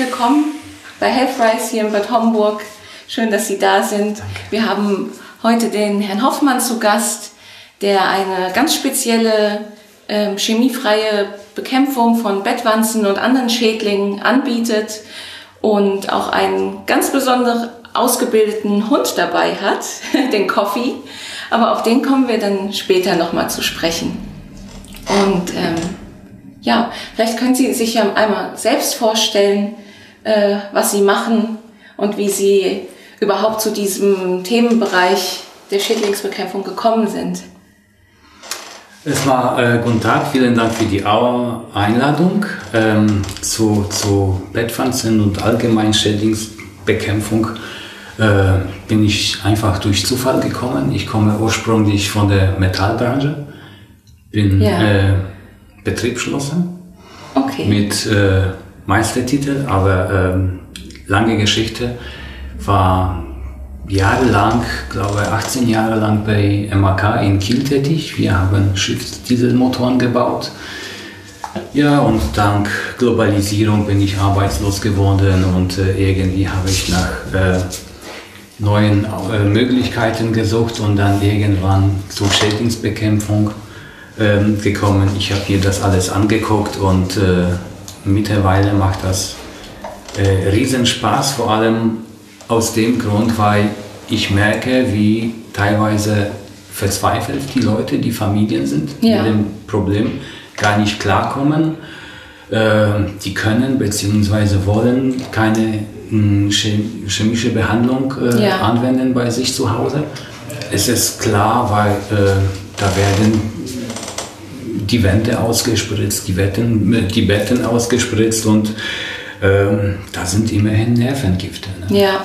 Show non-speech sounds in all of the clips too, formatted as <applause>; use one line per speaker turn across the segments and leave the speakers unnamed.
willkommen bei Healthrise hier in Bad Homburg. Schön, dass Sie da sind. Danke. Wir haben heute den Herrn Hoffmann zu Gast, der eine ganz spezielle ähm, chemiefreie Bekämpfung von Bettwanzen und anderen Schädlingen anbietet und auch einen ganz besonders ausgebildeten Hund dabei hat, <laughs> den Coffee. Aber auf den kommen wir dann später nochmal zu sprechen. Und ähm, ja, vielleicht können Sie sich ja einmal selbst vorstellen, äh, was Sie machen und wie Sie überhaupt zu diesem Themenbereich der Schädlingsbekämpfung gekommen sind.
Es war äh, guten Tag, vielen Dank für die Einladung ähm, zu, zu Bettwanzen und allgemein Schädlingsbekämpfung. Äh, bin ich einfach durch Zufall gekommen. Ich komme ursprünglich von der Metallbranche, bin ja. äh, Betriebsschlosser okay. mit äh, Meistertitel, aber ähm, lange Geschichte. War jahrelang, glaube 18 Jahre lang bei MAK in Kiel tätig. Wir haben Schiffsdieselmotoren gebaut. Ja, und dank Globalisierung bin ich arbeitslos geworden und äh, irgendwie habe ich nach äh, neuen äh, Möglichkeiten gesucht und dann irgendwann zur Schädlingsbekämpfung ähm, gekommen. Ich habe mir das alles angeguckt und äh, mittlerweile macht das äh, riesen Spaß, vor allem aus dem Grund, weil ich merke, wie teilweise verzweifelt die Leute, die Familien sind, ja. mit dem Problem gar nicht klarkommen. Äh, die können bzw. wollen keine mh, hm, chemische Behandlung äh, ja. anwenden bei sich zu Hause. Es ist klar, weil äh, da werden die Wände ausgespritzt, die, Betten, die Betten ausgespritzt und ähm, da sind immerhin Nervengifte.
Ne? Ja.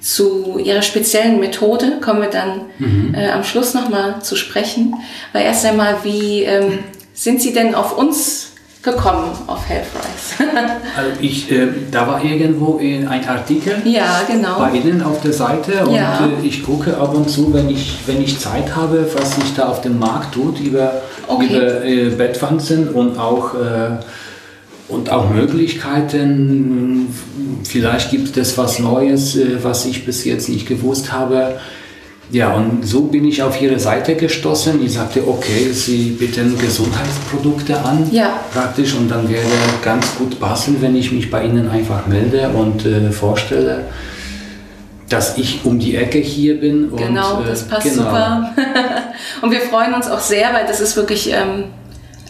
Zu Ihrer speziellen Methode kommen wir dann mhm. äh, am Schluss nochmal zu sprechen. Aber erst einmal, wie ähm, sind Sie denn auf uns gekommen, auf Healthrise? <laughs>
also ich, äh, da war irgendwo ein Artikel
ja, genau.
bei Ihnen auf der Seite und ja. äh, ich gucke ab und zu, wenn ich, wenn ich Zeit habe, was sich da auf dem Markt tut über, okay. über äh, Bettwanzen und auch äh, und auch Möglichkeiten. Vielleicht gibt es was Neues, äh, was ich bis jetzt nicht gewusst habe. Ja, und so bin ich auf ihre Seite gestoßen. Ich sagte, okay, Sie bieten Gesundheitsprodukte an, ja. praktisch, und dann wäre ganz gut passen, wenn ich mich bei Ihnen einfach melde und äh, vorstelle, dass ich um die Ecke hier bin.
Genau, und, äh, das passt genau. super. <laughs> und wir freuen uns auch sehr, weil das ist wirklich, ähm,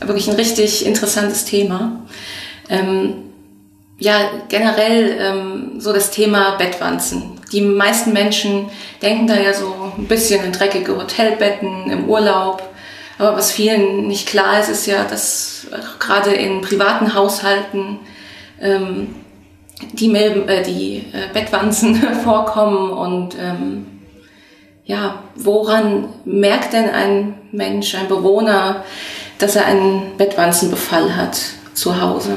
wirklich ein richtig interessantes Thema. Ähm, ja, generell ähm, so das Thema Bettwanzen. Die meisten Menschen denken da ja so ein bisschen in dreckige Hotelbetten im Urlaub. Aber was vielen nicht klar ist, ist ja, dass gerade in privaten Haushalten ähm, die, Milben, äh, die äh, Bettwanzen <laughs> vorkommen und ähm, ja, woran merkt denn ein Mensch, ein Bewohner, dass er einen Bettwanzenbefall hat zu Hause?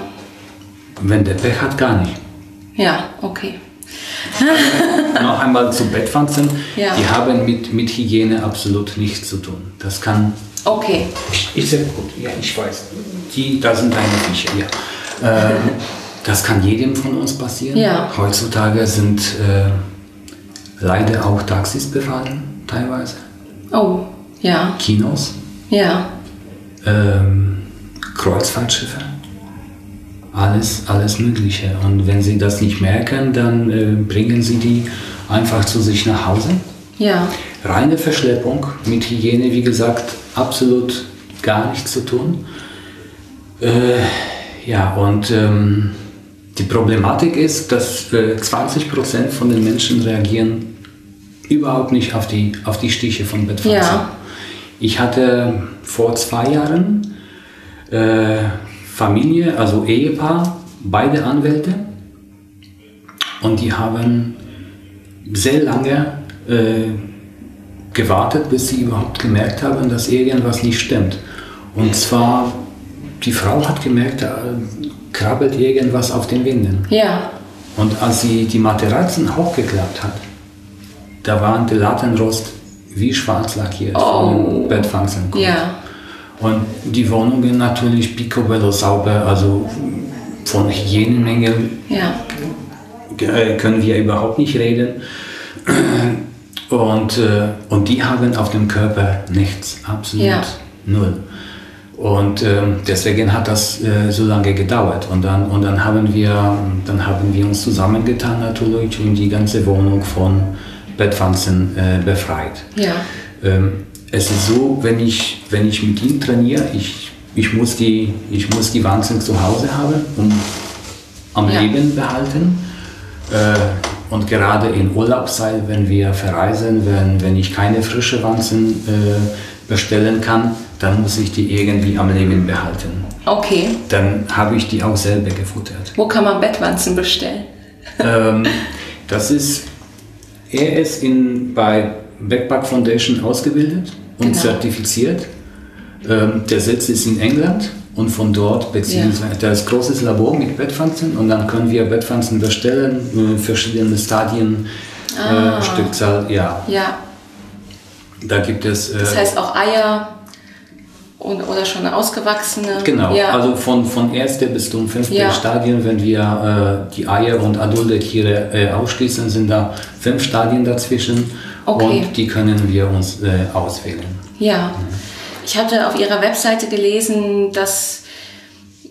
Wenn der Pech hat, gar nicht.
Ja, okay.
Noch einmal zu Bettwanzen. Ja. Die haben mit, mit Hygiene absolut nichts zu tun. Das kann.
Okay.
Ist ja gut, ja, ich weiß. Die, da sind deine Viecher, ja. Äh, das kann jedem von uns passieren. Ja. Heutzutage sind äh, leider auch Taxis befallen, teilweise.
Oh, ja.
Kinos.
Ja.
Ähm, Kreuzfahrtschiffe alles, alles Mögliche. Und wenn sie das nicht merken, dann äh, bringen sie die einfach zu sich nach Hause.
Ja.
Reine Verschleppung mit Hygiene, wie gesagt, absolut gar nichts zu tun. Äh, ja, und ähm, die Problematik ist, dass äh, 20% von den Menschen reagieren überhaupt nicht auf die, auf die Stiche von Bettwanzen. Ja. Ich hatte vor zwei Jahren äh, Familie, also Ehepaar, beide Anwälte. Und die haben sehr lange äh, gewartet, bis sie überhaupt gemerkt haben, dass irgendwas nicht stimmt. Und zwar, die Frau hat gemerkt, da krabbelt irgendwas auf den Wänden.
Ja.
Und als sie die Matratzen hochgeklappt hat, da waren die Lattenrost wie schwarz lackiert oh. von den Bettfangsen.
Ja.
Und die Wohnungen natürlich picobello sauber, also von Hygienenmängeln
Ja.
äh, können wir überhaupt nicht reden. Und, äh, und die haben auf dem Körper nichts, absolut
Ja.
null. Und ähm, deswegen hat das äh, so lange gedauert. Und dann, und dann, haben wir, dann haben wir uns zusammengetan natürlich und die ganze Wohnung von Bettwanzen befreit.
Ja.
Ähm, es ist so, wenn ich, wenn ich mit ihm trainiere, ich, ich, muss die, ich muss die Wanzen zu Hause haben, um am
Ja.
Leben behalten. Äh, und gerade in Urlaubszeit, wenn wir verreisen, wenn, wenn ich keine frische Wanzen äh, bestellen kann, dann muss ich die irgendwie am Leben behalten.
Okay.
Dann habe ich die auch selber gefuttert.
Wo kann man Bettwanzen bestellen?
ähm, das ist, er ist in, bei Backpack Foundation ausgebildet und
Genau.
zertifiziert. Ähm, der Sitz ist in England und von dort, beziehungsweise da ist großes Labor mit Bettpflanzen und dann können wir Bettpflanzen bestellen, äh, verschiedene Stadien,
Ah.
äh, Stückzahl, ja.
Ja.
Da gibt es. Äh,
Das heißt auch Eier und, oder schon ausgewachsene.
Genau,
Ja.
also von, von erste bis zum fünfte
Ja.
Stadion, wenn wir äh, die Eier und adulte Tiere äh, ausschließen, sind da fünf Stadien dazwischen
Okay.
und die können wir uns äh, auswählen.
Ja, ich hatte auf Ihrer Webseite gelesen, dass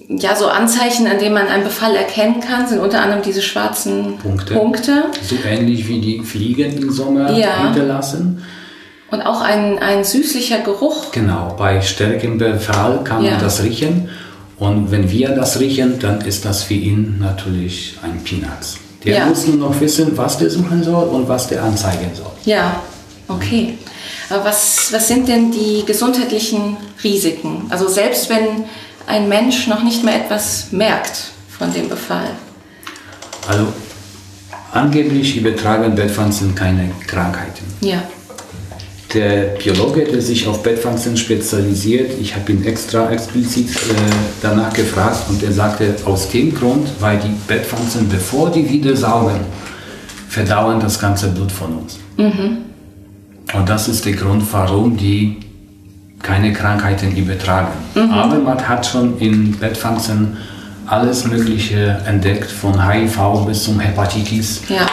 ja so Anzeichen, an denen man einen Befall erkennen kann, sind unter anderem diese schwarzen
Punkte.
Punkte
So ähnlich wie die Fliegen im Sommer
Ja.
hinterlassen.
und auch ein, ein süßlicher Geruch.
Genau, bei stärkem Befall kann
Ja.
man das riechen. Und wenn wir das riechen, dann ist das für ihn natürlich ein Peanuts. Der
Ja.
muss nur noch wissen, was der suchen soll und was der anzeigen soll.
Ja, okay. Aber was, was sind denn die gesundheitlichen Risiken? Also selbst wenn ein Mensch noch nicht mehr etwas merkt von dem Befall.
Also angeblich übertragen Bettwanzen keine Krankheiten.
Ja,
Der Biologe, der sich auf Bettwanzen spezialisiert, ich habe ihn extra explizit äh, danach gefragt und er sagte, aus dem Grund, weil die Bettwanzen, bevor die wieder saugen, verdauen das ganze Blut von uns. Und das ist der Grund, warum die keine Krankheiten übertragen. Aber man hat schon in Bettwanzen alles Mögliche entdeckt, von HIV bis zum Hepatitis.
ja.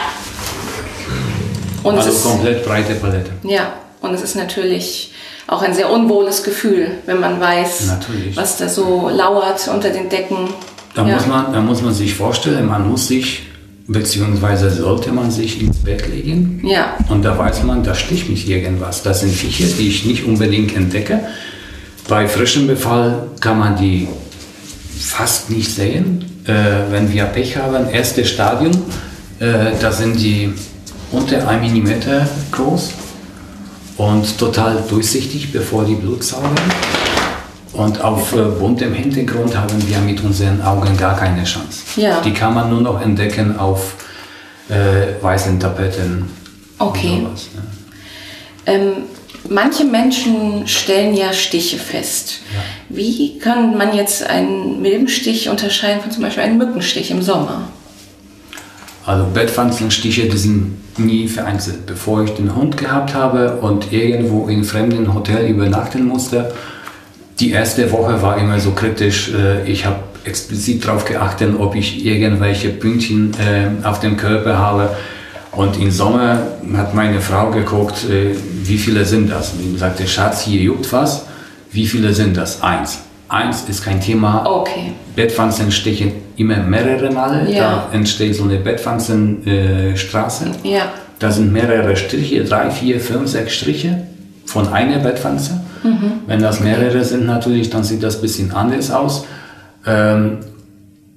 Und
Also komplett breite Palette.
Ja, und es ist natürlich auch ein sehr unwohles Gefühl, wenn man weiß,
Natürlich.
was da so lauert unter den Decken.
Da,
ja.
muss man, da muss man sich vorstellen, man muss sich, beziehungsweise sollte man sich ins Bett legen.
Ja.
Und da weiß man, da sticht mich irgendwas. Das sind Viecher, die ich nicht unbedingt entdecke. Bei frischem Befall kann man die fast nicht sehen. Äh, wenn wir Pech haben, erste Stadium, äh, da sind die unter 1 mm groß und total durchsichtig, bevor die Blut saugen. Und auf äh, buntem Hintergrund haben wir mit unseren Augen gar keine Chance.
Ja.
Die kann man nur noch entdecken auf äh, weißen Tapeten.
Okay.
Und sowas, ne?
Ähm, manche Menschen stellen ja Stiche fest. Wie kann man jetzt einen Milbenstich unterscheiden von zum Beispiel einem Mückenstich im Sommer?
Also Bettwanzenstiche, die sind nie vereinzelt. Bevor ich den Hund gehabt habe und irgendwo in fremden Hotel übernachten musste, die erste Woche war immer so kritisch. Äh, Ich habe explizit darauf geachtet, ob ich irgendwelche Pünktchen äh, auf dem Körper habe. Und im Sommer hat meine Frau geguckt, äh, wie viele sind das? Und ich sagte, Schatz, hier juckt was. Wie viele sind das? Eins. Eins ist kein Thema.
Okay.
Bettwanzen stechen immer mehrere Male.
Ja.
Da entsteht so eine Bettwanzenstraße.
Ja.
Da sind mehrere Striche, drei, vier, fünf, sechs Striche von einer Bettwanze. Wenn das mehrere sind natürlich, dann sieht das ein bisschen anders aus. Ähm,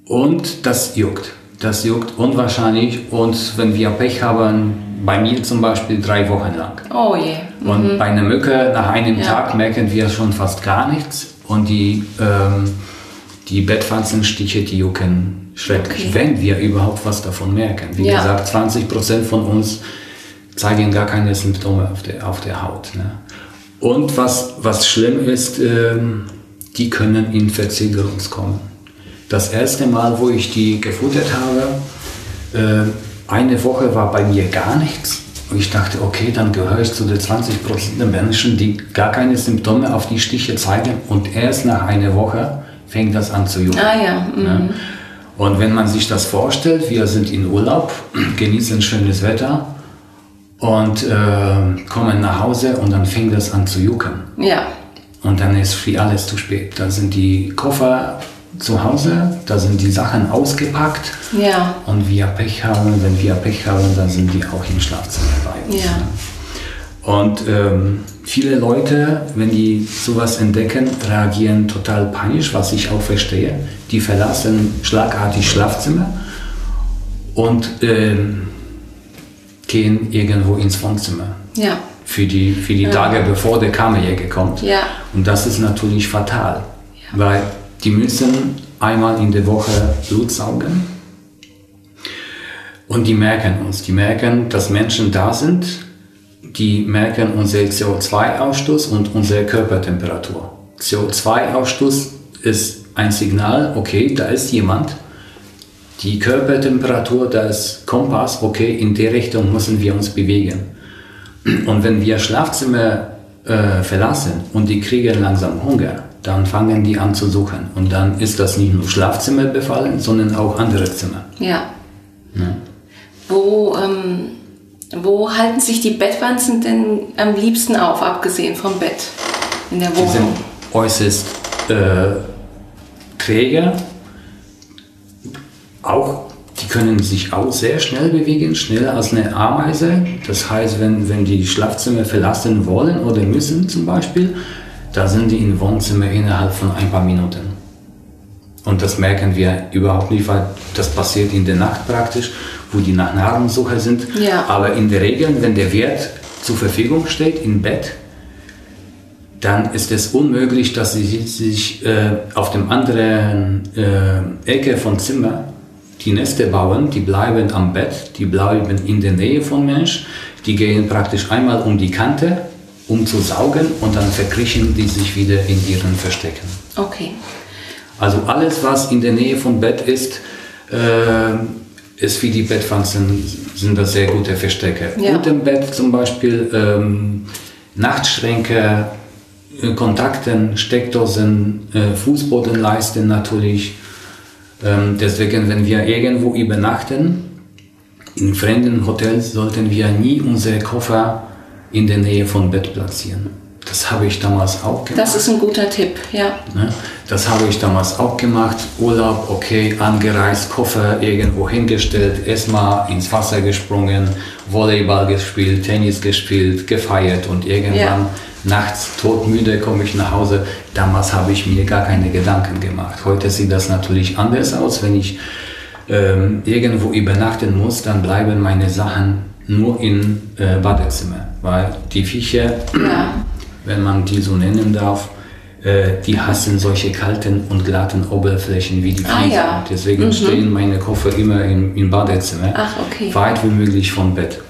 und das juckt. Das juckt unwahrscheinlich. Und wenn wir Pech haben, bei mir zum Beispiel drei Wochen lang.
Oh je.
Und bei einer Mücke nach einem
Ja.
Tag merken wir schon fast gar nichts. Und die, ähm, die Bettwanzenstiche, die jucken schrecklich,
Okay.
wenn wir überhaupt was davon merken. Wie
Ja.
gesagt, 20% von uns zeigen gar keine Symptome auf der, auf der Haut. Ne? Und was, was schlimm ist, ähm, die können in Verzögerungs kommen. Das erste Mal, wo ich die gefuttert habe, äh, eine Woche war bei mir gar nichts. Und ich dachte, okay, dann gehöre ich zu den 20% der Menschen, die gar keine Symptome auf die Stiche zeigen. Und erst nach einer Woche fängt das an zu jucken.
Ah ja. Mhm.
Ja. Und wenn man sich das vorstellt, wir sind in Urlaub, <clears throat> genießen schönes Wetter und äh, kommen nach Hause und dann fängt es an zu jucken.
Ja.
Und dann ist für alles zu spät. Da sind die Koffer zu Hause, da sind die Sachen ausgepackt.
Ja.
Und wir Pech haben, wenn wir Pech haben, dann sind die auch im Schlafzimmer bei uns.
Ja.
Ne? Und ähm, viele Leute, wenn die sowas entdecken, reagieren total panisch, was ich auch verstehe. Die verlassen schlagartig Schlafzimmer und ähm, gehen irgendwo ins Wohnzimmer.
Ja.
Für die, für die
Ja.
Tage, bevor der Kammerjäger kommt.
Ja.
Und das ist natürlich fatal, weil die müssen einmal in der Woche Blut saugen. Und die merken uns, die merken, dass Menschen da sind, die merken unser CO2-Ausstoß und unsere Körpertemperatur. CO2-Ausstoß ist ein Signal, okay, da ist jemand. Die Körpertemperatur, da ist Kompass, okay, in der Richtung müssen wir uns bewegen. Und wenn wir Schlafzimmer äh, verlassen und die kriegen langsam Hunger, dann fangen die an zu suchen. Und dann ist das nicht nur Schlafzimmer befallen, sondern auch andere Zimmer.
Ja. Wo, ähm, wo halten sich die Bettwanzen denn am liebsten auf, abgesehen vom Bett in der
Die sind
Wohnung?
äußerst äh, träge. Auch, die können sich auch sehr schnell bewegen, schneller als eine Ameise. Das heißt, wenn, wenn die Schlafzimmer verlassen wollen oder müssen zum Beispiel, da sind die im Wohnzimmer innerhalb von ein paar Minuten. Und das merken wir überhaupt nicht, weil das passiert in der Nacht praktisch, wo die nach Nahrungssuche sind.
Ja.
Aber in der Regel, wenn der Wert zur Verfügung steht im Bett, dann ist es unmöglich, dass sie sich äh, auf dem anderen äh, Ecke vom Zimmer die Nester bauen. Die bleiben am Bett, die bleiben in der Nähe vom Mensch, die gehen praktisch einmal um die Kante, um zu saugen und dann verkriechen die sich wieder in ihren Verstecken.
Okay.
Also alles, was in der Nähe vom Bett ist, äh, ist für die Bettwanzen sind das sehr gute Verstecke.
Ja.
Unter dem Bett zum Beispiel ähm, Nachtschränke, äh, Kontakten, Steckdosen, äh, Fußbodenleisten natürlich. Ähm, deswegen, wenn wir irgendwo übernachten, in fremden Hotels sollten wir nie unsere Koffer in der Nähe vom Bett platzieren. Das habe ich damals auch gemacht.
Das ist ein guter Tipp, ja.
Ne? Das habe ich damals auch gemacht. Urlaub, okay, angereist, Koffer irgendwo hingestellt, erstmal ins Wasser gesprungen, Volleyball gespielt, Tennis gespielt, gefeiert und irgendwann
Ja.
nachts todmüde komme ich nach Hause. Damals habe ich mir gar keine Gedanken gemacht. Heute sieht das natürlich anders aus. Wenn ich ähm, irgendwo übernachten muss, dann bleiben meine Sachen nur im äh, Badezimmer, weil die Viecher
Ja.
Wenn man die so nennen darf, äh, die hassen solche kalten und glatten Oberflächen wie die
Ah,
Fliesen.
ja.
Deswegen stehen meine Koffer immer im, im Badezimmer,
Ach, okay.
weit wie möglich vom Bett.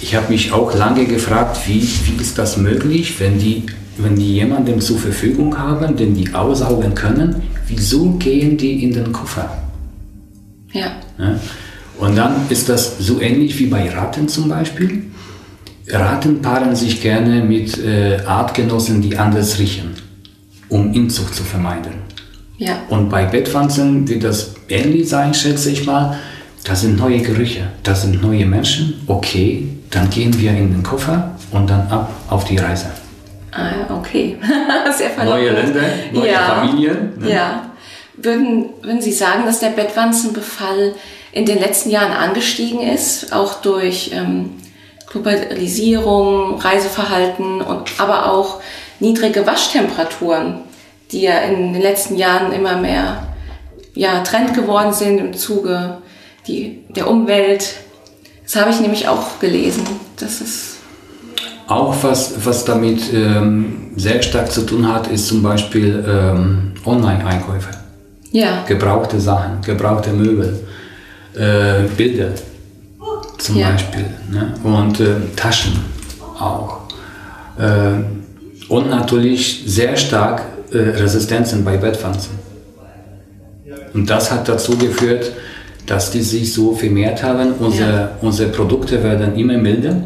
Ich habe mich auch lange gefragt, wie, wie ist das möglich, wenn die, wenn die jemanden zur Verfügung haben, den die aussaugen können, wieso gehen die in den Koffer?
Ja.
Ne? Und dann ist das so ähnlich wie bei Ratten zum Beispiel. Ratten paaren sich gerne mit äh, Artgenossen, die anders riechen, um Inzucht zu vermeiden.
Ja.
Und bei Bettwanzen wird das ähnlich sein, schätze ich mal. Das sind neue Gerüche, das sind neue Menschen. Okay, dann gehen wir in den Koffer und dann ab auf die Reise.
Ah, okay. <laughs> Sehr verlockend.
Neue Länder, neue
ja.
Familien, ne?
Ja. Würden, würden Sie sagen, dass der Bettwanzenbefall in den letzten Jahren angestiegen ist, auch durch ähm, Globalisierung, Reiseverhalten und aber auch niedrige Waschtemperaturen, die ja in den letzten Jahren immer mehr ja, Trend geworden sind im Zuge die, der Umwelt. Das habe ich nämlich auch gelesen. Das ist
Auch was, was damit ähm, sehr stark zu tun hat, ist zum Beispiel ähm, Online-Einkäufe.
ja,
Gebrauchte Sachen, gebrauchte Möbel, äh, Bilder zum
Ja.
Beispiel ne? und äh, Taschen auch. Äh, und natürlich sehr stark äh, Resistenzen bei Bettwanzen. Und das hat dazu geführt, dass die sich so vermehrt haben. Unsere, unsere Produkte werden immer milder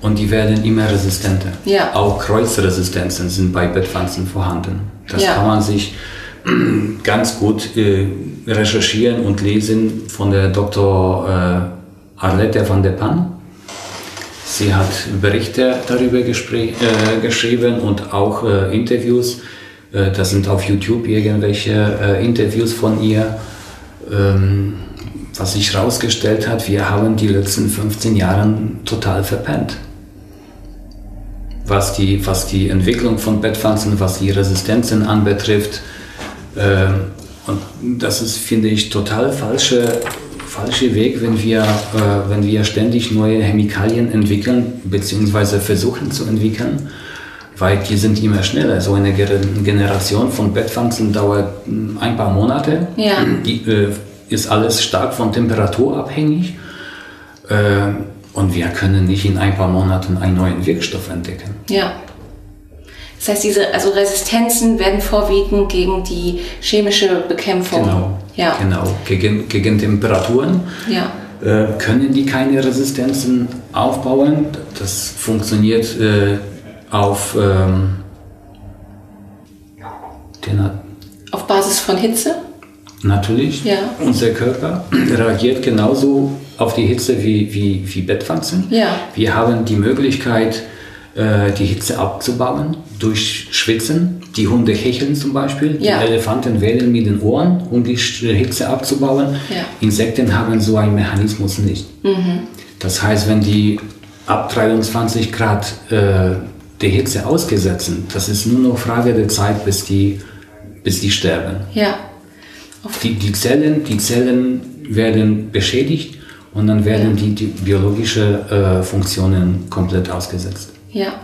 und die werden immer resistenter.
Ja.
Auch Kreuzresistenzen sind bei Bettwanzen vorhanden. Das
Ja.
kann man sich ganz gut äh, recherchieren und lesen von der Dr. Arlette van der Pan. Sie hat Berichte darüber äh, geschrieben und auch äh, Interviews. Äh, das sind auf YouTube irgendwelche äh, Interviews von ihr. Ähm, was sich herausgestellt hat, wir haben die letzten 15 Jahre total verpennt was die, was die Entwicklung von Bettpflanzen, was die Resistenzen anbetrifft. Ähm, und das ist, finde ich, total falsche, falsche Weg, wenn wir, äh, wenn wir ständig neue Chemikalien entwickeln, beziehungsweise versuchen zu entwickeln, weil die sind immer schneller. So eine Generation von Bettpflanzen dauert hm, ein paar Monate.
Ja.
Die, äh, ist alles stark von Temperatur abhängig. Äh, und wir können nicht in ein paar Monaten einen neuen Wirkstoff entdecken.
Ja. Das heißt, diese also Resistenzen werden vorwiegend gegen die chemische Bekämpfung.
Genau. Ja. Genau. Gegen, gegen Temperaturen.
Ja.
Äh, können die keine Resistenzen aufbauen. Das funktioniert äh, auf, ähm,
auf Basis von Hitze?
Natürlich.
Ja.
Unser Körper <clears throat> reagiert genauso auf die Hitze wie, wie, wie Bettwanzen.
Ja.
Wir haben die Möglichkeit, äh, die Hitze abzubauen durch Schwitzen. Die Hunde hecheln zum Beispiel,
ja.
die Elefanten wählen mit den Ohren, um die Hitze abzubauen.
Ja.
Insekten haben so einen Mechanismus nicht.
Mhm.
Das heißt, wenn die ab 23 Grad äh, der Hitze ausgesetzt sind, das ist nur noch Frage der Zeit, bis die, bis die sterben.
Ja.
Die, die, Zellen, die Zellen werden beschädigt und dann werden die, die biologische äh, Funktionen komplett ausgesetzt.
Ja,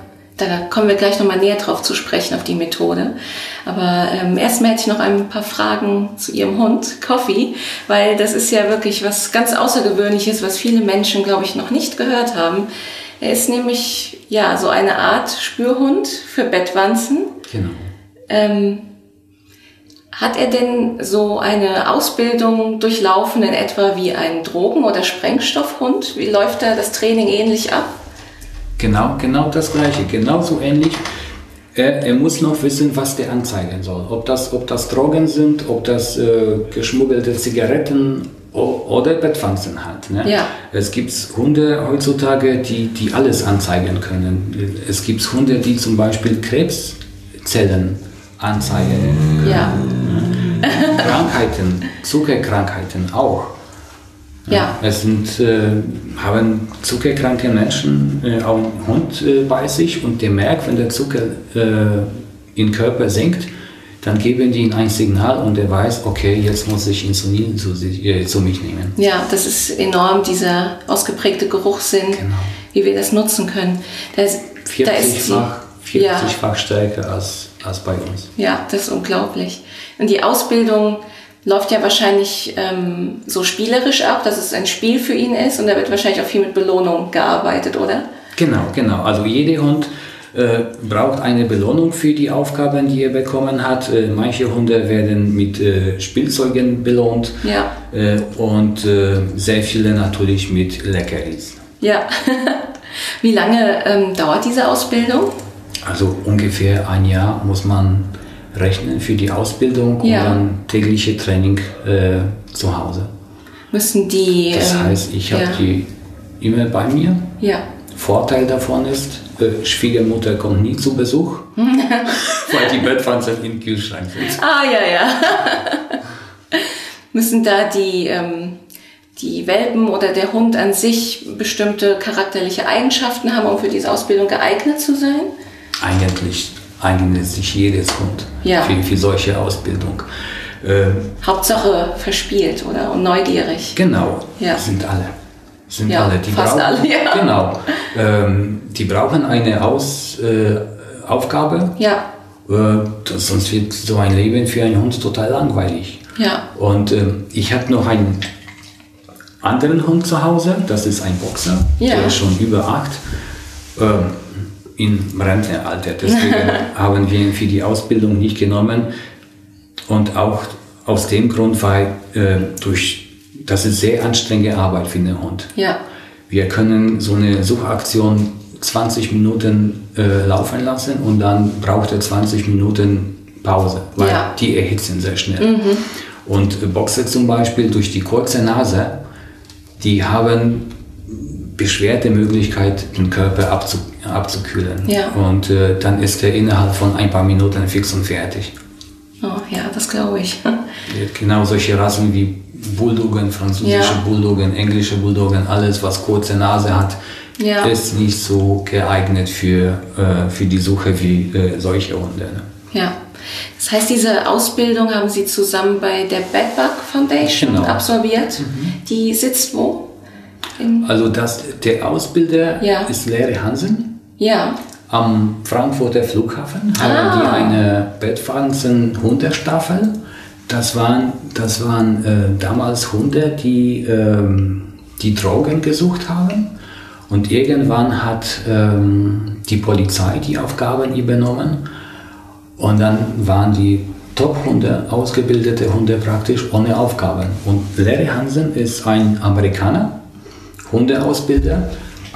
da kommen wir gleich nochmal näher drauf zu sprechen, auf die Methode. Aber ähm, erstmal hätte ich noch ein paar Fragen zu Ihrem Hund, Coffee, weil das ist ja wirklich was ganz Außergewöhnliches, was viele Menschen, glaube ich, noch nicht gehört haben. Er ist nämlich ja so eine Art Spürhund für Bettwanzen.
Genau.
Ähm, hat er denn so eine Ausbildung durchlaufen in etwa wie ein Drogen- oder Sprengstoffhund? Wie läuft da das Training ähnlich ab?
Genau, genau das gleiche, genauso ähnlich. Er, er, muss noch wissen, was der anzeigen soll. Ob das, ob das Drogen sind, ob das äh, geschmuggelte Zigaretten oder Bettwanzen hat. Ne?
Ja.
Es gibt Hunde heutzutage, die, die alles anzeigen können. Es gibt Hunde, die zum Beispiel Krebszellen anzeigen können.
Ja.
Krankheiten, Zuckerkrankheiten auch.
Ja.
Es sind, äh, haben zuckerkranke Menschen äh, auch einen Hund äh, bei sich und der merkt, wenn der Zucker äh, im Körper sinkt, dann geben die ihm ein Signal und er weiß, okay, jetzt muss ich Insulin zu, äh, zu mich nehmen.
Ja, das ist enorm, dieser ausgeprägte Geruchssinn,
genau.
wie wir das nutzen können. Das,
40-fach 40 ja. stärker als, als bei uns.
Ja, das ist unglaublich. Und die Ausbildung läuft ja wahrscheinlich ähm, so spielerisch ab, dass es ein Spiel für ihn ist und da wird wahrscheinlich auch viel mit Belohnung gearbeitet, oder?
Genau, genau. Also jeder Hund äh, braucht eine Belohnung für die Aufgaben, die er bekommen hat. Äh, manche Hunde werden mit äh, Spielzeugen belohnt
ja.
Und sehr viele natürlich mit Leckeris.
Ja. <laughs> Wie lange ähm, dauert diese Ausbildung?
Also ungefähr ein Jahr muss man rechnen für die Ausbildung
ja.
und dann tägliche Training äh, zu Hause.
Müssen die.
Das
ähm,
heißt, ich habe
ja.
die immer bei mir.
Ja.
Vorteil davon ist, äh, Schwiegermutter kommt nie zu Besuch, <laughs> weil die Bettwanzen im Kühlschrank sind.
Ah, ja, ja. Müssen da die, ähm, die Welpen oder der Hund an sich bestimmte charakterliche Eigenschaften haben, um für diese Ausbildung geeignet zu sein?
Eigentlich eignet sich jedes Hund
Ja.
für, für solche Ausbildung. Äh,
Hauptsache verspielt, oder? Und neugierig.
genau,
Ja.
sind alle. Sind
Ja,
alle. Die
fast
brauchen,
alle, ja.
Genau. Ähm, die brauchen eine Aus, äh, Aufgabe,
Ja,
äh, sonst wird so ein Leben für einen Hund total langweilig.
ja,
Und ähm, ich habe noch einen anderen Hund zu Hause, das ist ein Boxer,
Ja.
der ist schon über acht, ähm, im Rentenalter. Deswegen <laughs> haben wir ihn für die Ausbildung nicht genommen. Und auch aus dem Grund, weil äh, durch, das ist sehr anstrengende Arbeit für den Hund.
ja,
Wir können so eine Suchaktion 20 Minuten äh, laufen lassen und dann braucht er 20 Minuten Pause, weil ja. die erhitzen sehr schnell. Mhm. Und Boxer zum Beispiel durch die kurze Nase, die haben beschwerte Möglichkeit, den Körper abzu, abzukühlen. Ja. Und äh, dann ist er innerhalb von ein paar Minuten fix und fertig.
Oh, ja, das glaube ich. <laughs>
Genau solche Rassen wie Bulldoggen, französische ja. Bulldoggen, englische Bulldoggen, alles was kurze Nase hat, ja. ist nicht so geeignet für, äh, für die Suche wie äh, solche Hunde. Ne?
Ja. Das heißt, diese Ausbildung haben Sie zusammen bei der Bedbug Foundation genau. absolviert. Mhm. Die sitzt wo?
In also das, der Ausbilder ja. ist Larry Hansen.
Ja.
Am Frankfurter Flughafen ah. haben die eine Bettwanzen-Hundestaffel. Das waren, das waren äh, damals Hunde, die ähm, die Drogen gesucht haben. Und irgendwann hat ähm, die Polizei die Aufgaben übernommen. Und dann waren die Top-Hunde, ausgebildete Hunde praktisch ohne Aufgaben. Und Larry Hansen ist ein Amerikaner, Hundeausbilder.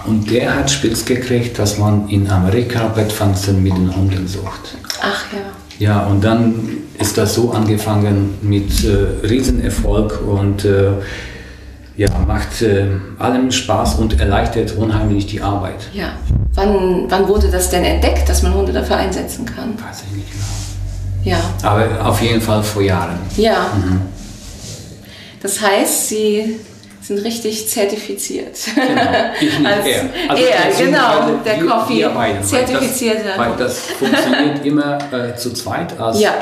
Und der hat spitz gekriegt, dass man in Amerika Bettwanzen mit den Hunden sucht.
Ach ja.
Ja, und dann ist das so angefangen mit äh, Riesenerfolg und äh, ja, macht äh, allem Spaß und erleichtert unheimlich die Arbeit.
Ja. Wann, wann wurde das denn entdeckt, dass man Hunde dafür einsetzen kann?
Weiß ich nicht genau.
Ja.
Aber auf jeden Fall vor Jahren.
Ja. Mhm. Das heißt, Sie sind richtig zertifiziert.
Genau. Ich nicht <laughs> Als, er.
Also er, genau, der wir, Coffee.
Wir Zertifizierte. Weil das, weil das <laughs> funktioniert immer äh, zu zweit als, ja.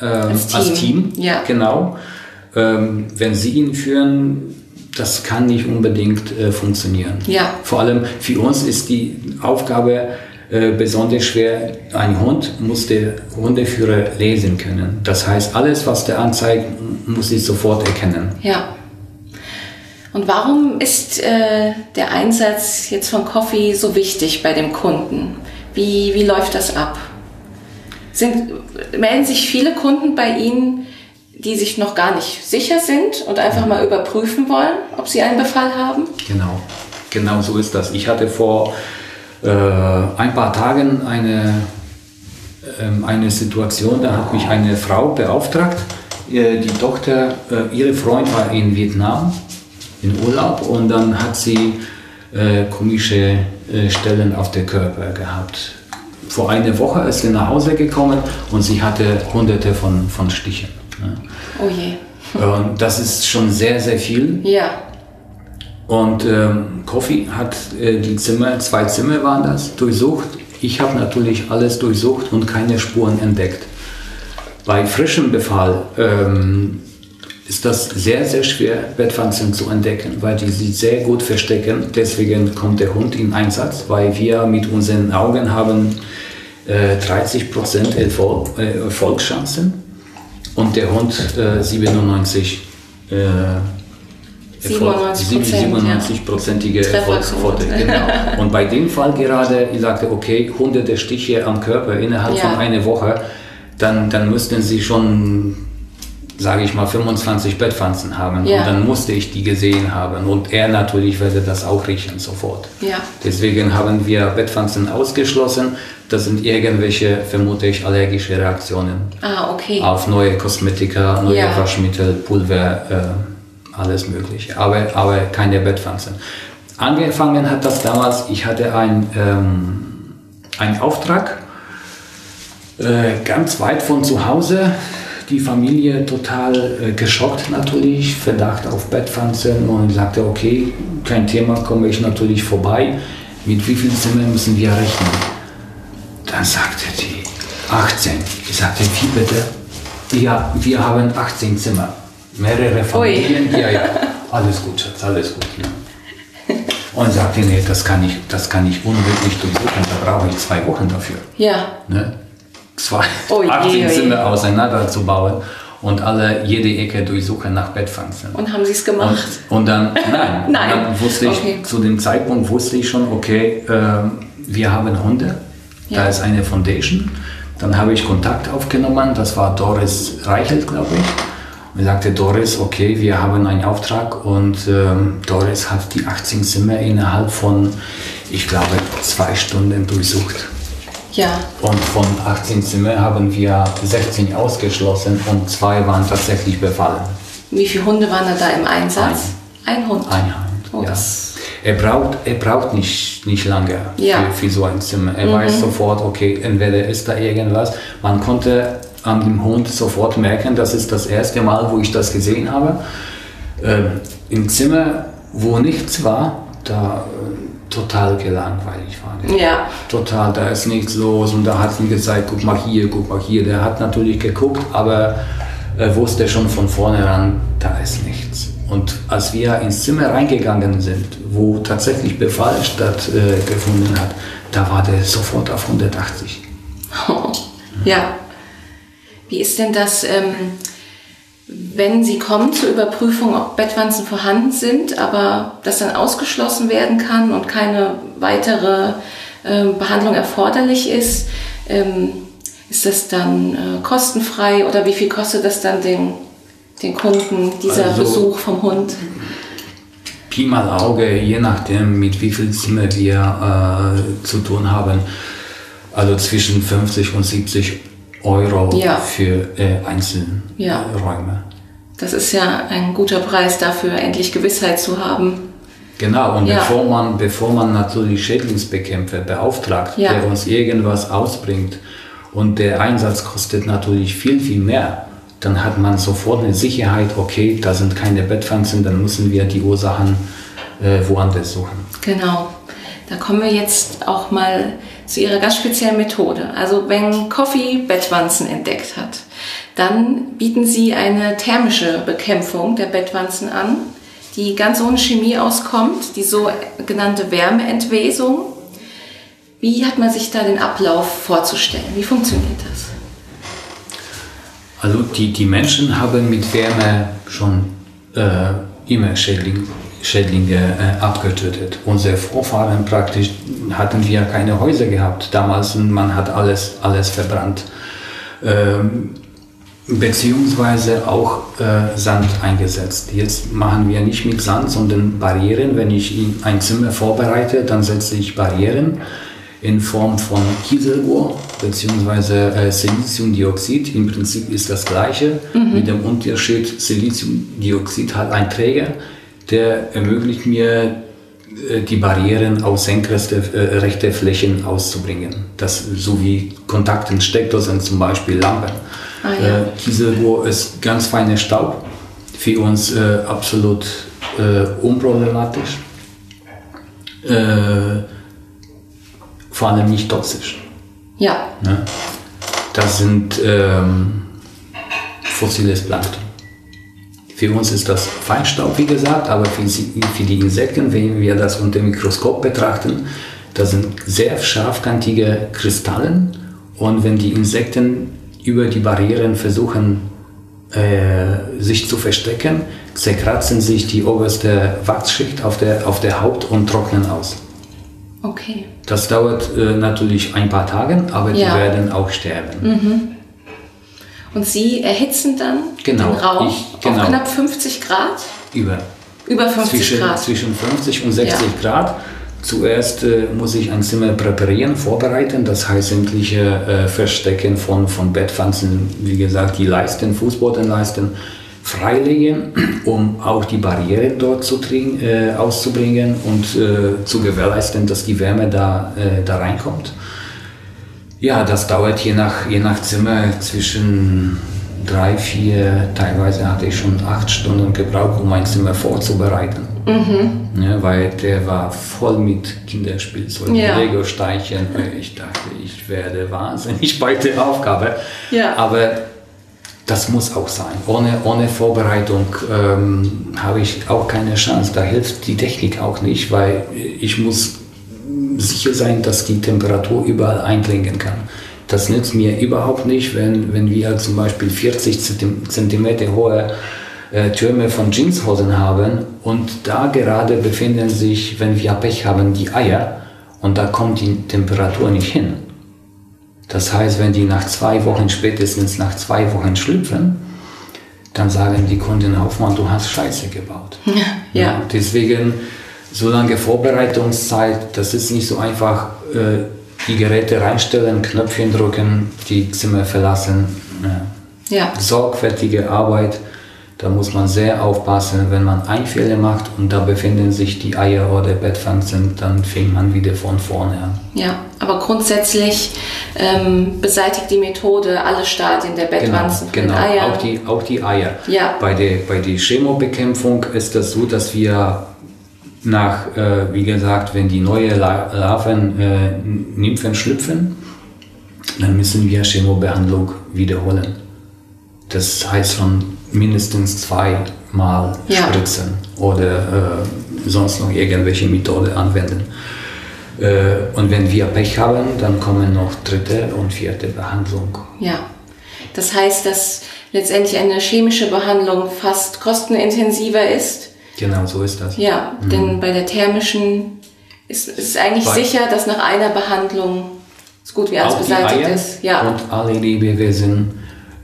ähm, als Team. Als Team. Ja. Genau. Ähm, wenn Sie ihn führen, das kann nicht unbedingt äh, funktionieren.
Ja.
Vor allem für uns ist die Aufgabe äh, besonders schwer. Ein Hund muss der Hundeführer lesen können. Das heißt, alles, was der anzeigt, muss ich sofort erkennen.
Ja. Und warum ist äh, der Einsatz jetzt von Coffee so wichtig bei dem Kunden? Wie, wie läuft das ab? Sind, melden sich viele Kunden bei Ihnen, die sich noch gar nicht sicher sind und einfach mal überprüfen wollen, ob sie einen Befall haben?
Genau, genau so ist das. Ich hatte vor äh, ein paar Tagen eine, äh, eine Situation, da hat mich eine Frau beauftragt, die Tochter, äh, ihre Freund war in Vietnam in Urlaub und dann hat sie äh, komische äh, Stellen auf der Körper gehabt. Vor einer Woche ist sie nach Hause gekommen und sie hatte hunderte von, von Stichen.
Ne? Oh je. <laughs>
Und das ist schon sehr, sehr viel.
Ja.
Und ähm, Kofi hat äh, die Zimmer, zwei Zimmer waren das, durchsucht. Ich habe natürlich alles durchsucht und keine Spuren entdeckt. Bei frischem Befall ähm, ist das sehr, sehr schwer, Bettwanzen zu entdecken, weil die sich sehr gut verstecken. Deswegen kommt der Hund in Einsatz, weil wir mit unseren Augen haben äh, 30% Erfolg, äh, Erfolgschancen und der Hund äh, 97 äh, 97-prozentige Erfolgsquote. Genau. Und bei dem Fall gerade, ich sagte, okay, hunderte Stiche am Körper innerhalb ja. von einer Woche, dann, dann müssten sie schon sage ich mal, 25 Bettpflanzen haben. Ja. Und dann musste ich die gesehen haben. Und er natürlich würde das auch riechen sofort.
Ja.
Deswegen haben wir Bettpflanzen ausgeschlossen. Das sind irgendwelche, vermute ich, allergische Reaktionen.
Ah, okay.
Auf neue Kosmetika, neue ja. Waschmittel, Pulver, äh, alles Mögliche. Aber, aber keine Bettpflanzen. Angefangen hat das damals, ich hatte ein, ähm, einen Auftrag, äh, ganz weit von zu Hause die Familie total äh, geschockt natürlich, Verdacht auf Bettpflanzen und sagte, okay, kein Thema, komme ich natürlich vorbei. Mit wie vielen Zimmern müssen wir rechnen? Dann sagte die 18. Ich sagte, wie bitte? Ja, wir haben 18 Zimmer. Mehrere Familien. Ui. Ja, ja. <laughs> Alles gut, Schatz, alles gut. Ja. Und sagte, nee, das kann ich, das kann ich unmöglich durchsuchen, da brauche ich zwei Wochen dafür.
Ja.
Ne? Zwei, oh, 18 Zimmer auseinander zu bauen und alle jede Ecke durchsuchen nach Bettpflanzen.
Und haben sie es gemacht?
Und, und, dann, <laughs> nein, nein. dann wusste ich, okay. zu dem Zeitpunkt wusste ich schon, okay, äh, wir haben Hunde, ja. da ist eine Foundation. Dann habe ich Kontakt aufgenommen, das war Doris Reichelt, glaube ich. Und sagte Doris, okay, wir haben einen Auftrag und ähm, Doris hat die 18 Zimmer innerhalb von, ich glaube, zwei Stunden durchsucht.
Ja.
Und von 18 Zimmern haben wir 16 ausgeschlossen und zwei waren tatsächlich befallen.
Wie viele Hunde waren da im Einsatz?
Ein,
Ein Hund.
ein Hund.
Oh,
ja. Er braucht, er braucht nicht, nicht lange
Ja.
für, für so ein Zimmer. Er weiß sofort, okay, entweder ist da irgendwas. Man konnte an dem Hund sofort merken, das ist das erste Mal, wo ich das gesehen habe. Ähm, Im Zimmer, wo nichts war, da äh, total gelangweilig war.
Ja.
Total, da ist nichts los und da hat sie gezeigt, guck mal hier, guck mal hier. Der hat natürlich geguckt, aber er wusste schon von vornherein, da ist nichts. Und als wir ins Zimmer reingegangen sind, wo tatsächlich Befall stattgefunden äh, hat, da war der sofort auf 180. <laughs>
Ja. Wie ist denn das, ähm, wenn Sie kommen zur Überprüfung, ob Bettwanzen vorhanden sind, aber das dann ausgeschlossen werden kann und keine weitere ähm, Behandlung erforderlich ist? Ähm, ist das dann äh, kostenfrei oder wie viel kostet das dann den, den Kunden, dieser
Also-
Besuch vom Hund?
Pi mal Auge, je nachdem, mit wie viel Zimmer wir äh, zu tun haben. Also zwischen 50 und 70 Euro
Ja.
für äh, einzelne
Ja.
Räume.
Das ist ja ein guter Preis dafür, endlich Gewissheit zu haben.
Genau, und
Ja.
bevor, man, bevor man natürlich Schädlingsbekämpfer beauftragt, der uns irgendwas ausbringt und der Einsatz kostet natürlich viel, viel mehr, dann hat man sofort eine Sicherheit, okay, da sind keine Bettwanzen, dann müssen wir die Ursachen äh, woanders suchen.
Genau. Da kommen wir jetzt auch mal zu Ihrer ganz speziellen Methode. Also wenn Coffee Bettwanzen entdeckt hat, dann bieten Sie eine thermische Bekämpfung der Bettwanzen an, die ganz ohne Chemie auskommt, die sogenannte Wärmeentwesung. Wie hat man sich da den Ablauf vorzustellen? Wie funktioniert das?
Also die, die Menschen haben mit Wärme schon äh, immer Schädling, Schädlinge äh, abgetötet. Unsere Vorfahren praktisch hatten wir keine Häuser gehabt damals man hat alles, alles verbrannt. Ähm, beziehungsweise auch äh, Sand eingesetzt. Jetzt machen wir nicht mit Sand, sondern Barrieren. Wenn ich in ein Zimmer vorbereite, dann setze ich Barrieren in Form von Kieselrohr bzw. Äh, Siliziumdioxid. Im Prinzip ist das gleiche, mit dem Unterschied, Siliziumdioxid hat einen Träger, der ermöglicht mir, äh, die Barrieren auf senkrechte äh, rechte Flächen auszubringen. Das so wie Kontakten, Steckdosen zum Beispiel, Lampen.
Ah, ja.
äh, Kieselrohr ist ganz feiner Staub, für uns äh, absolut äh, unproblematisch. Äh, vor allem nicht toxisch.
Ja,
Ne? Das sind ähm, fossiles Plankton. Für uns ist das Feinstaub, wie gesagt, aber für, für die Insekten, wenn wir das unter dem Mikroskop betrachten, das sind sehr scharfkantige Kristallen und wenn die Insekten über die Barrieren versuchen, äh, sich zu verstecken, zerkratzen sich die oberste Wachsschicht auf der, auf der Haut und trocknen aus.
okay.
Das dauert äh, natürlich ein paar Tage, aber die
Ja.
werden auch sterben.
Und Sie erhitzen dann
Genau,
den Raum
ich- genau.
auf knapp 50 Grad?
Über
Über 50
zwischen,
Grad.
zwischen 50 und 60
Ja.
Grad. Zuerst äh, muss ich ein Zimmer präparieren, vorbereiten, das heißt sämtliche äh, Verstecken von, von Bettpflanzen, wie gesagt, die Leisten, Fußbodenleisten freilegen, <clears throat> um auch die Barriere dort zu äh, auszubringen und äh, zu gewährleisten, dass die Wärme da, äh, da reinkommt. Ja, das dauert je nach, je nach Zimmer zwischen drei, vier, teilweise hatte ich schon acht Stunden gebraucht, um mein Zimmer vorzubereiten. Ja, weil der war voll mit Kinderspielzeug,
Ja.
Lego-Steinchen. Ich dachte, ich werde wahnsinnig bei der Aufgabe.
Ja.
Aber das muss auch sein. Ohne, ohne Vorbereitung ähm, habe ich auch keine Chance. Da hilft die Technik auch nicht, weil ich muss sicher sein, dass die Temperatur überall eindringen kann. Das nützt mir überhaupt nicht, wenn, wenn wir zum Beispiel 40 cm hohe äh, Türme von Jeanshosen haben und da gerade befinden sich, wenn wir Pech haben, die Eier und da kommt die Temperatur nicht hin. Das heißt, wenn die nach zwei Wochen, spätestens nach zwei Wochen schlüpfen, dann sagen die Kunden Hoffmann, du hast Scheiße gebaut. <laughs>
Ja.
Deswegen so lange Vorbereitungszeit, das ist nicht so einfach äh, die Geräte reinstellen, Knöpfchen drücken, die Zimmer verlassen. Ja. Sorgfältige Arbeit. Da muss man sehr aufpassen, wenn man einen Fehler macht und da befinden sich die Eier oder Bettpflanzen, dann fängt man wieder von vorne an.
Ja, aber grundsätzlich ähm, beseitigt die Methode alle Stadien der
Genau,
Bettwanzen
genau.
den Eiern.
Auch, die, auch die Eier.
Ja.
Bei der, bei der Chemobekämpfung ist das so, dass wir nach, äh, wie gesagt, wenn die neue La Larven, äh, Nymphen schlüpfen, dann müssen wir Chemobehandlung wiederholen. Das heißt schon mindestens zweimal
Ja.
spritzen oder äh, sonst noch irgendwelche Methode anwenden. Äh, und wenn wir Pech haben, dann kommen noch dritte und vierte Behandlung.
Ja. Das heißt, dass letztendlich eine chemische Behandlung fast kostenintensiver ist.
Genau so ist das.
Ja, denn bei der thermischen ist es eigentlich
Bei-
sicher, dass nach einer Behandlung so gut wie alles beseitigt ist. Ja.
und alle Lebewesen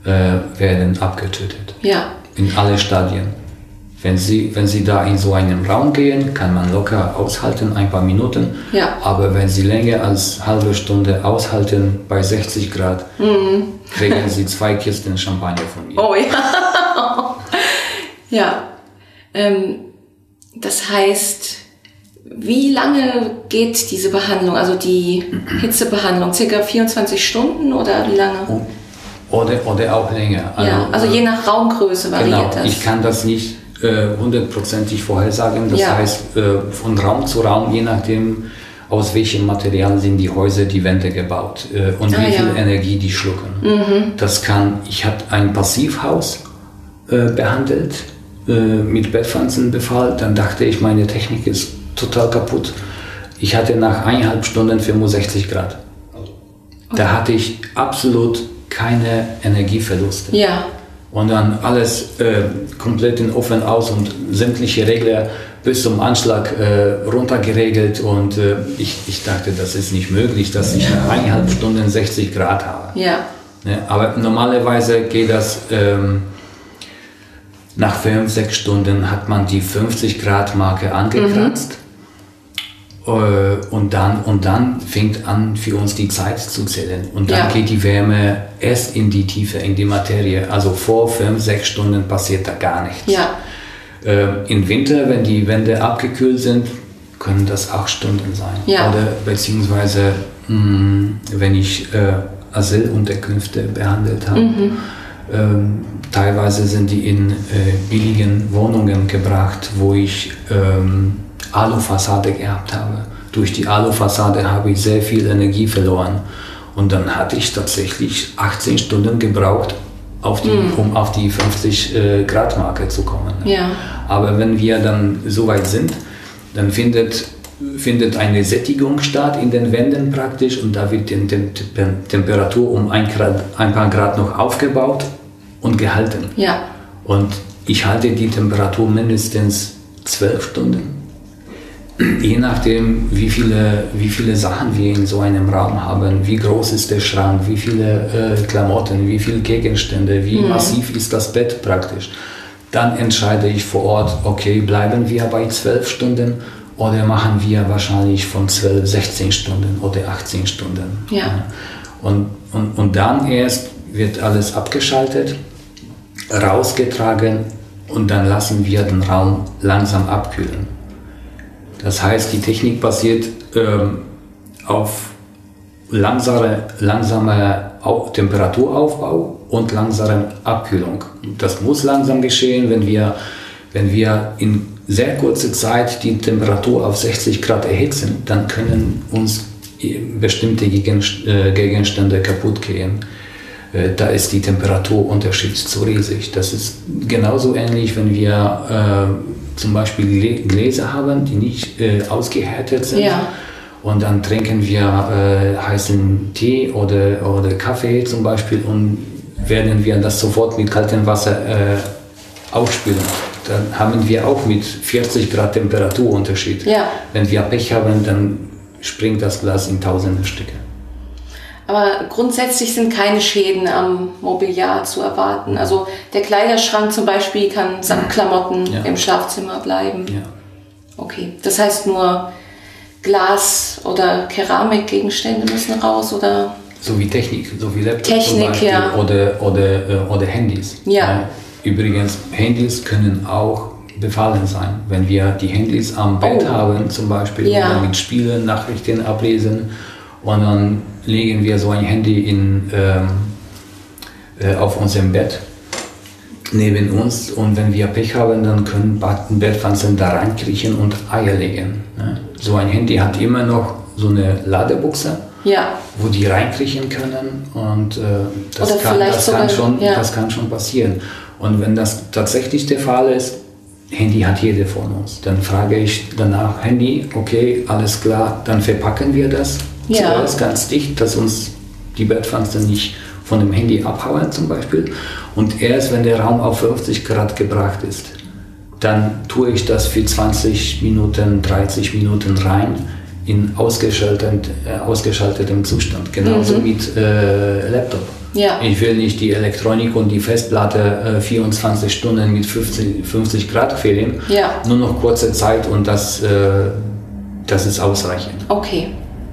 äh, werden abgetötet.
ja.
In alle Stadien. Wenn sie, wenn sie da in so einen Raum gehen, kann man locker aushalten, ein paar Minuten.
Ja.
Aber wenn sie länger als halbe Stunde aushalten bei 60 Grad, kriegen sie zwei Kisten Champagner von mir.
Oh ja. <laughs> ja. Ähm, das heißt, wie lange geht diese Behandlung, also die Hitzebehandlung? Circa 24 Stunden oder wie lange?
Oder, oder auch länger.
ja, also je nach Raumgröße variiert
Genau,
das.
ich kann das nicht äh, hundertprozentig vorhersagen. Das
Ja.
heißt, äh, von Raum zu Raum, je nachdem, aus welchem Material sind die Häuser, die Wände gebaut äh, und
Ah,
wie viel
ja. Mhm.
Energie die schlucken. Das kann, ich habe ein Passivhaus äh, behandelt äh, mit Bettpflanzenbefall, dann dachte ich, meine Technik ist total kaputt. Ich hatte nach eineinhalb Stunden 65 Grad. Da hatte ich absolut keine Energieverluste
ja,
und dann alles äh, komplett in Ofen aus und sämtliche Regler bis zum Anschlag äh, runtergeregelt und äh, ich, ich dachte, das ist nicht möglich, dass ich nach eineinhalb Stunden 60 Grad habe.
ja,
Ne? Aber normalerweise geht das ähm, nach fünf, sechs Stunden hat man die 50 Grad Marke angekratzt. Äh, Und dann, und dann fängt an für uns die Zeit zu zählen. Und dann
Ja.
geht die Wärme erst in die Tiefe, in die Materie. Also vor fünf, sechs Stunden passiert da gar nichts.
ja,
Äh, Im Winter, wenn die Wände abgekühlt sind, können das acht Stunden sein.
Ja.
Oder beziehungsweise, mh, wenn ich äh, Asylunterkünfte behandelt habe, ähm, teilweise sind die in äh, billigen Wohnungen gebracht, wo ich ähm, Alufassade gehabt habe. Durch die Alufassade habe ich sehr viel Energie verloren. Und dann hatte ich tatsächlich 18 Stunden gebraucht, auf die, um auf die 50 äh, Grad Marke zu kommen.
ja,
Aber wenn wir dann so weit sind, dann findet, findet eine Sättigung statt in den Wänden praktisch und da wird die Tem Tem Temperatur um ein, Grad, ein paar Grad noch aufgebaut und gehalten.
ja,
Und ich halte die Temperatur mindestens zwölf Stunden. Je nachdem, wie viele, wie viele Sachen wir in so einem Raum haben, wie groß ist der Schrank, wie viele äh, Klamotten, wie viele Gegenstände, wie massiv ist das Bett praktisch. Dann entscheide ich vor Ort, okay, bleiben wir bei zwölf Stunden oder machen wir wahrscheinlich von 12, 16 Stunden oder 18 Stunden.
Ja.
Und, und, und dann erst wird alles abgeschaltet rausgetragen und dann lassen wir den Raum langsam abkühlen. Das heißt, die Technik basiert ähm, auf langsame, langsamer Au- Temperaturaufbau und langsamer Abkühlung. Das muss langsam geschehen, wenn wir, wenn wir in sehr kurzer Zeit die Temperatur auf 60 Grad erhitzen, dann können uns bestimmte äh, Gegenstände kaputt gehen. Äh, Da ist die Temperaturunterschied zu riesig. Das ist genauso ähnlich, wenn wir äh, zum Beispiel Glä- Gläser haben, die nicht äh, ausgehärtet sind.
Ja.
Und dann trinken wir äh, heißen Tee oder, oder Kaffee zum Beispiel und werden wir das sofort mit kaltem Wasser äh, aufspülen. Dann haben wir auch mit 40 Grad Temperaturunterschied.
Ja.
Wenn wir Pech haben, dann springt das Glas in tausende Stücke.
Aber grundsätzlich sind keine Schäden am Mobiliar zu erwarten. Also der Kleiderschrank zum Beispiel kann samt Klamotten
Ja.
im Schlafzimmer bleiben.
Ja.
Okay, das heißt nur Glas- oder Keramikgegenstände müssen raus oder
so wie Technik, so wie Laptop
Technik, ja.
oder, oder, äh, oder Handys.
Ja.
Übrigens, Handys können auch befallen sein. Wenn wir die Handys am Bett
Oh.
haben, zum Beispiel,
Ja.
und dann mit Spielen, Nachrichten ablesen und dann legen wir so ein Handy in, ähm, äh, auf unserem Bett neben uns und wenn wir Pech haben, dann können Bettwanzen da reinkriechen und Eier legen. Ne? So ein Handy hat immer noch so eine Ladebuchse
ja,
wo die reinkriechen können und äh, das,
Oder
kann, das, kann schon,
ja.
das kann schon passieren. Und wenn das tatsächlich der Fall ist, Handy hat jeder von uns, dann frage ich danach, Handy, okay, alles klar, dann verpacken wir das
Ja.
zuerst ganz dicht, dass uns die Bettpflanzen nicht von dem Handy abhauen zum Beispiel. Und erst wenn der Raum auf 50 Grad gebracht ist, dann tue ich das für 20 Minuten, 30 Minuten rein in ausgeschaltet, äh, ausgeschaltetem Zustand. Genauso mit äh, Laptop.
Ja.
Ich will nicht die Elektronik und die Festplatte äh, 24 Stunden mit 50, 50 Grad quälen.
Ja.
Nur noch kurze Zeit und das, äh, das ist ausreichend.
okay.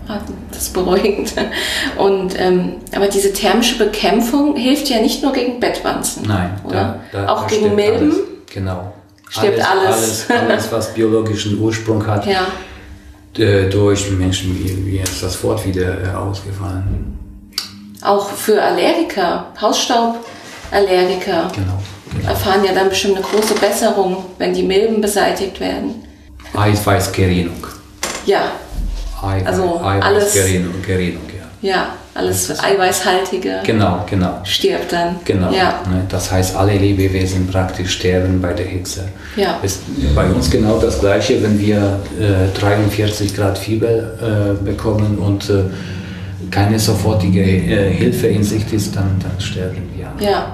Ah, Das ist beruhigend. Und, ähm, aber diese thermische Bekämpfung hilft ja nicht nur gegen Bettwanzen.
Nein,
oder?
da- da-
Auch
da
gegen Milben.
Alles. Genau.
Stirbt
alles. Alles, alles, was biologischen Ursprung hat,
Ja.
durch Menschen, wie, ist das Wort wieder äh, ausgefallen?
Auch für Allergiker, Hausstauballergiker,
Genau. genau.
erfahren ja dann bestimmt eine große Besserung, wenn die Milben beseitigt werden.
Eiweißgerinnung.
Ja,
Eiweiß,
Also alles-
Eiweißgerinnung, Gerinnung, ja.
ja, alles Eiweißhaltige
Genau, genau.
stirbt dann.
Genau.
Ja,
Ne, Das heißt, alle Lebewesen praktisch sterben bei der Hitze.
Ja.
Ist bei uns genau das Gleiche, wenn wir äh, 43 Grad Fieber äh, bekommen und äh, keine sofortige äh, Hilfe in Sicht ist, dann, dann sterben wir.
ja.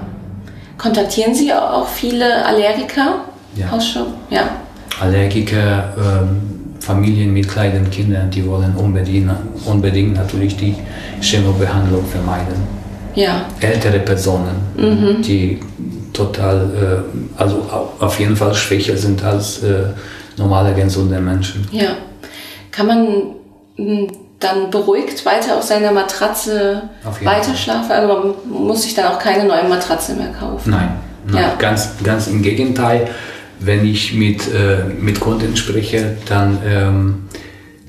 Kontaktieren Sie auch viele Allergiker?
Ja.
Ja.
Allergiker, ähm, Familien mit kleinen Kindern, die wollen unbedingt, unbedingt natürlich die Chemobehandlung vermeiden.
Ja,
ältere Personen,
Mhm.
die total, äh, also au- auf jeden Fall schwächer sind als äh, normale gesunde Menschen.
ja. Kann man m, dann beruhigt weiter auf seiner Matratze
Auf jeden
weiterschlafen? Also man muss sich dann auch keine neue Matratze mehr kaufen.
Nein, nein
Ja.
ganz, ganz im Gegenteil. Wenn ich mit, äh, mit Kunden spreche, dann, ähm,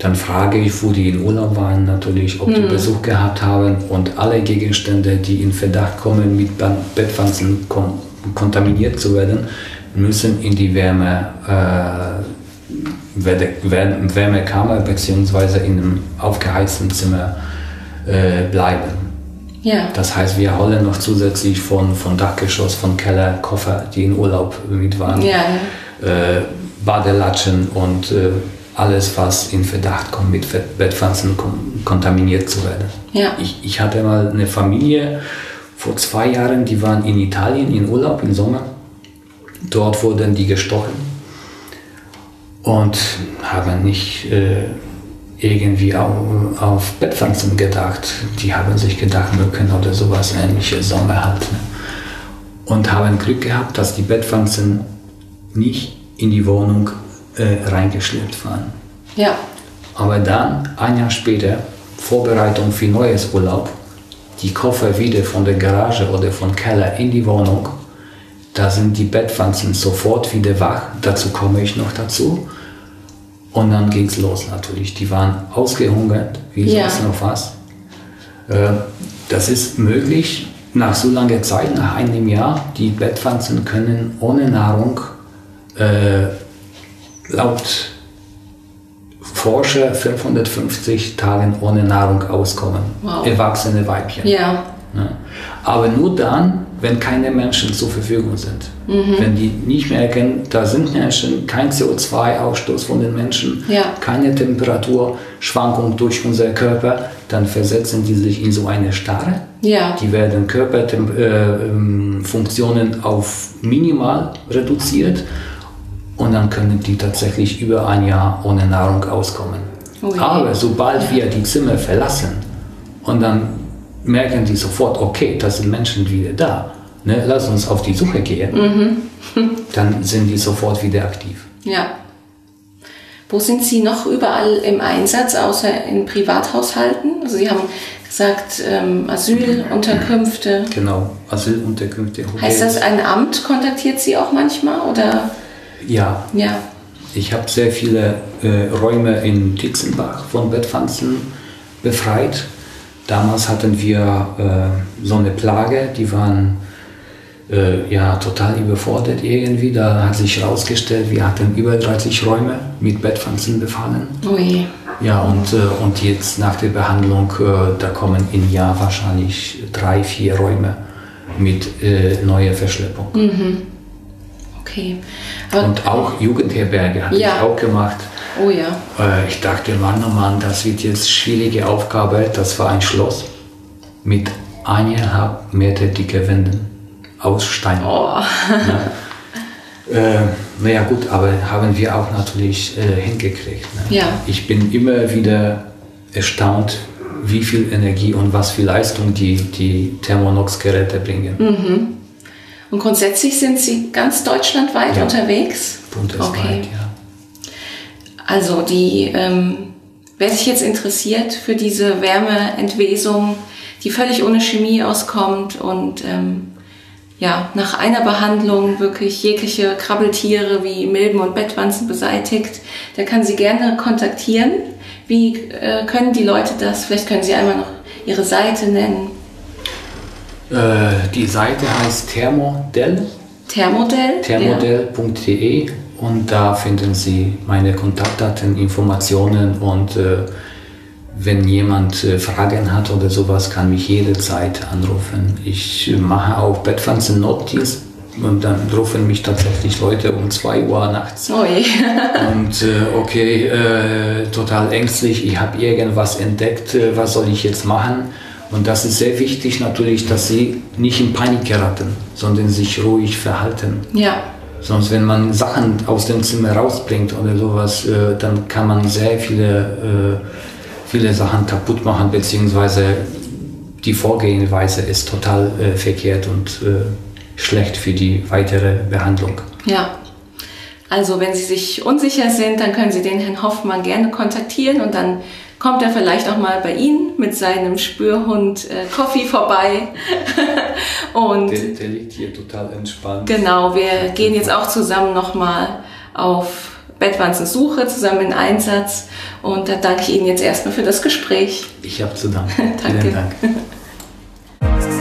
dann frage ich, wo die in Urlaub waren, natürlich, ob
Mhm.
die Besuch gehabt haben und alle Gegenstände, die in Verdacht kommen, mit Bettwanzen kon kontaminiert zu werden, müssen in die Wärme, äh, Wärme- Wärmekammer bzw. in einem aufgeheizten Zimmer äh, bleiben.
Ja,
Das heißt, wir holen noch zusätzlich von, von Dachgeschoss, von Keller Koffer, die in Urlaub mit waren,
ja,
äh, Badelatschen und äh, alles, was in Verdacht kommt, mit Bettpflanzen kon kontaminiert zu werden.
Ja.
Ich, ich hatte mal eine Familie vor zwei Jahren, die waren in Italien in Urlaub im Sommer. Dort wurden die gestochen und haben nicht äh, irgendwie auf, auf Bettpflanzen gedacht. Die haben sich gedacht, Mücken oder sowas ähnliches, Sommer halt. Ne? Und haben Glück gehabt, dass die Bettpflanzen nicht in die Wohnung äh, reingeschleppt waren.
ja,
Aber dann, ein Jahr später, Vorbereitung für neues Urlaub, die Koffer wieder von der Garage oder vom Keller in die Wohnung, da sind die Bettpflanzen sofort wieder wach, dazu komme ich noch dazu. Und dann ging es los natürlich. Die waren ausgehungert, wie
Ja.
sonst noch was. Äh, Das ist möglich nach so langer Zeit, nach einem Jahr. Die Bettpflanzen können ohne Nahrung äh, laut Forscher 550 Tagen ohne Nahrung auskommen.
Wow.
Erwachsene Weibchen.
ja,
Ja. Aber nur dann, wenn keine Menschen zur Verfügung sind.
Mhm.
Wenn die nicht merken, da sind Menschen, kein CO2-Ausstoß von den Menschen,
Ja.
keine Temperaturschwankung durch unser Körper, dann versetzen die sich in so eine Starre.
ja,
Die werden Körperfunktionen äh, Funktionen auf minimal reduziert und dann können die tatsächlich über ein Jahr ohne Nahrung auskommen.
Oh.
Aber sobald wir die Zimmer verlassen und dann merken die sofort, okay, da sind Menschen wieder da, ne, lass uns auf die Suche gehen,
Mhm. <laughs>
dann sind die sofort wieder aktiv.
ja. Wo sind Sie noch überall im Einsatz, außer in Privathaushalten? Also Sie haben gesagt, ähm, Asylunterkünfte.
Genau, Asylunterkünfte.
Hotels. Heißt das, ein Amt kontaktiert Sie auch manchmal? Oder?
Ja.
ja.
Ich habe sehr viele äh, Räume in Titzenbach von Bettpflanzen befreit. Damals hatten wir äh, so eine Plage, die waren äh, ja total überfordert irgendwie. Da hat sich herausgestellt, wir hatten über 30 Räume mit Bettpflanzen befallen.
Ui.
Ja, und, äh, und jetzt nach der Behandlung, äh, da kommen im Jahr wahrscheinlich drei, vier Räume mit äh, neuer Verschleppung.
Mhm. Okay.
Aber und auch Jugendherberge habe ja. ich auch gemacht.
Oh ja.
Äh, ich dachte, Mann, oh Mann, das wird jetzt schwierige Aufgabe. Das war ein Schloss mit eineinhalb Meter dicke Wänden aus Stein.
Oh.
ja. Äh, naja gut, aber haben wir auch natürlich äh, hingekriegt.
Ne? Ja.
Ich bin immer wieder erstaunt, wie viel Energie und was für Leistung die, die Thermonox-Geräte bringen.
Mhm. Und grundsätzlich sind Sie ganz deutschlandweit ja. unterwegs?
Bundesweit, okay. ja.
Also die, ähm, wer sich jetzt interessiert für diese Wärmeentwesung, die völlig ohne Chemie auskommt und ähm, ja, nach einer Behandlung wirklich jegliche Krabbeltiere wie Milben und Bettwanzen beseitigt, der kann Sie gerne kontaktieren. Wie äh, können die Leute das? Vielleicht können Sie einmal noch Ihre Seite nennen.
Äh, die Seite heißt Thermodell.
Thermodell?
Thermodell.de ja. Und da finden Sie meine Kontaktdaten, Informationen und äh, wenn jemand äh, Fragen hat oder sowas, kann mich jederzeit anrufen. Ich mache auch Bettpflanzen Notdienst und dann rufen mich tatsächlich Leute um 2 Uhr nachts.
Oh <laughs>
und äh, okay, äh, total ängstlich, ich habe irgendwas entdeckt, äh, was soll ich jetzt machen? Und das ist sehr wichtig natürlich, dass sie nicht in Panik geraten, sondern sich ruhig verhalten.
Ja.
Sonst, wenn man Sachen aus dem Zimmer rausbringt oder sowas, äh, dann kann man sehr viele viele Sachen kaputt machen, beziehungsweise die Vorgehensweise ist total äh, verkehrt und äh, schlecht für die weitere Behandlung.
Ja. Also wenn Sie sich unsicher sind, dann können Sie den Herrn Hoffmann gerne kontaktieren und dann kommt er vielleicht auch mal bei Ihnen mit seinem Spürhund äh, Coffee vorbei. <laughs>
und der, der, liegt hier total entspannt.
Genau, wir gehen jetzt auch zusammen nochmal auf Bettwanzensuche zusammen in Einsatz. Und da danke ich Ihnen jetzt erstmal für das Gespräch.
Ich habe zu danken. <laughs> Danke. Vielen Dank. <laughs>